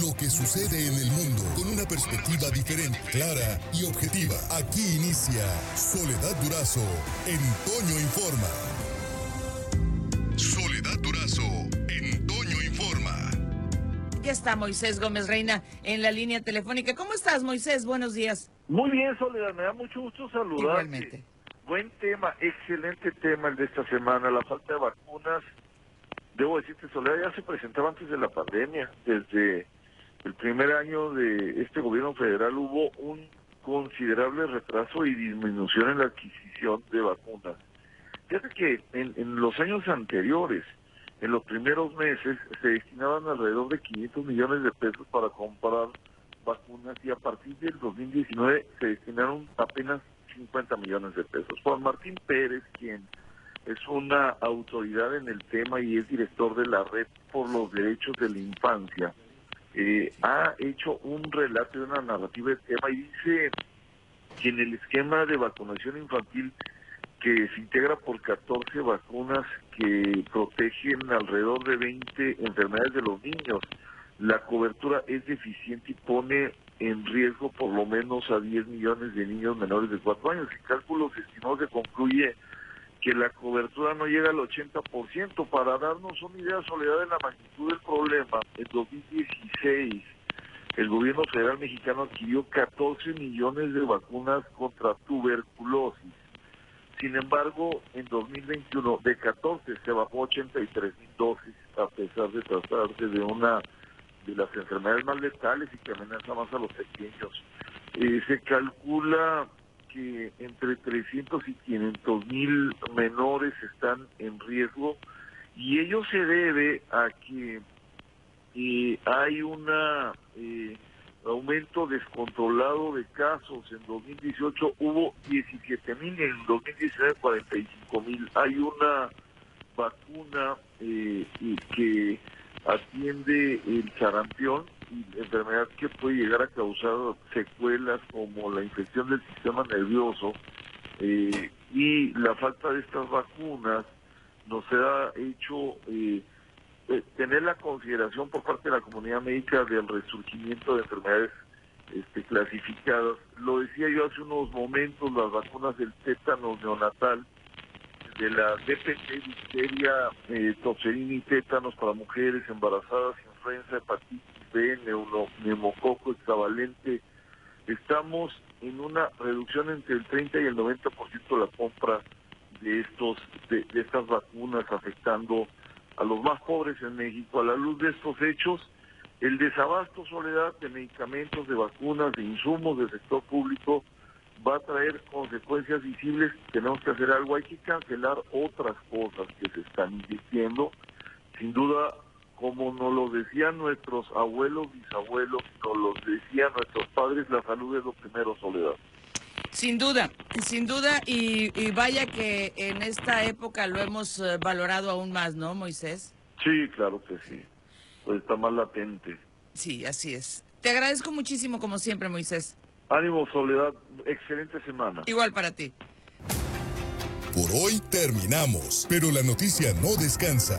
lo que sucede en el mundo con una perspectiva diferente, clara y objetiva. Aquí inicia Soledad Durazo en Toño Informa. Soledad Durazo en Toño Informa. Ya está Moisés Gómez Reina en la línea telefónica. ¿Cómo estás, Moisés? Buenos días. Muy bien, Soledad, me da mucho gusto saludarte. Igualmente. Buen tema, excelente tema el de esta semana, la falta de vacunas. Debo decirte, Soledad, ya se presentaba antes de la pandemia. Desde el primer año de este gobierno federal hubo un considerable retraso y disminución en la adquisición de vacunas. Fíjate que en, en los años anteriores, en los primeros meses, se destinaban alrededor de 500 millones de pesos para comprar vacunas y a partir del 2019 se destinaron apenas 50 millones de pesos. Juan Martín Pérez, quien es una autoridad en el tema y es director de la Red por los Derechos de la Infancia, eh, ha hecho un relato y una narrativa del tema y dice que en el esquema de vacunación infantil que se integra por 14 vacunas que protegen alrededor de 20 enfermedades de los niños, la cobertura es deficiente y pone en riesgo por lo menos a 10 millones de niños menores de 4 años. El cálculo se concluye que la cobertura no llega al 80%. Para darnos una idea, Soledad, de la magnitud del problema, en 2016 el gobierno federal mexicano adquirió 14 millones de vacunas contra tuberculosis. Sin embargo, en 2021 de 14 se bajó 83 mil dosis, a pesar de tratarse de una de las enfermedades más letales y que amenaza más a los pequeños. Eh, se calcula que entre 300 y 500 mil menores están en riesgo y ello se debe a que eh, hay un eh, aumento descontrolado de casos. En 2018 hubo 17 mil en 2019 45 mil. Hay una vacuna eh, que atiende el sarampión enfermedad que puede llegar a causar secuelas como la infección del sistema nervioso eh, y la falta de estas vacunas nos ha hecho eh, eh, tener la consideración por parte de la comunidad médica del resurgimiento de enfermedades este, clasificadas. Lo decía yo hace unos momentos, las vacunas del tétano neonatal, de la DPT, difteria, eh, toxerina y tétanos para mujeres embarazadas, influenza, hepatitis B, neumococo hexavalente. Estamos en una reducción entre el 30 y el 90% de la compra de estos de, de estas vacunas afectando a los más pobres en México. A la luz de estos hechos, el desabasto, soledad, de medicamentos, de vacunas, de insumos del sector público va a traer consecuencias visibles. Tenemos que hacer algo, hay que cancelar otras cosas que se están invirtiendo. Sin duda, como nos lo decían nuestros abuelos, bisabuelos, nos lo decían nuestros padres, la salud es lo primero, soledad. Sin duda, sin duda, y, y vaya que en esta época lo hemos eh, valorado aún más, ¿no, Moisés? Sí, claro que sí. Pues está más latente. Sí, así es. Te agradezco muchísimo, como siempre, Moisés. Ánimo, Soledad. Excelente semana. Igual para ti. Por hoy terminamos, pero la noticia no descansa.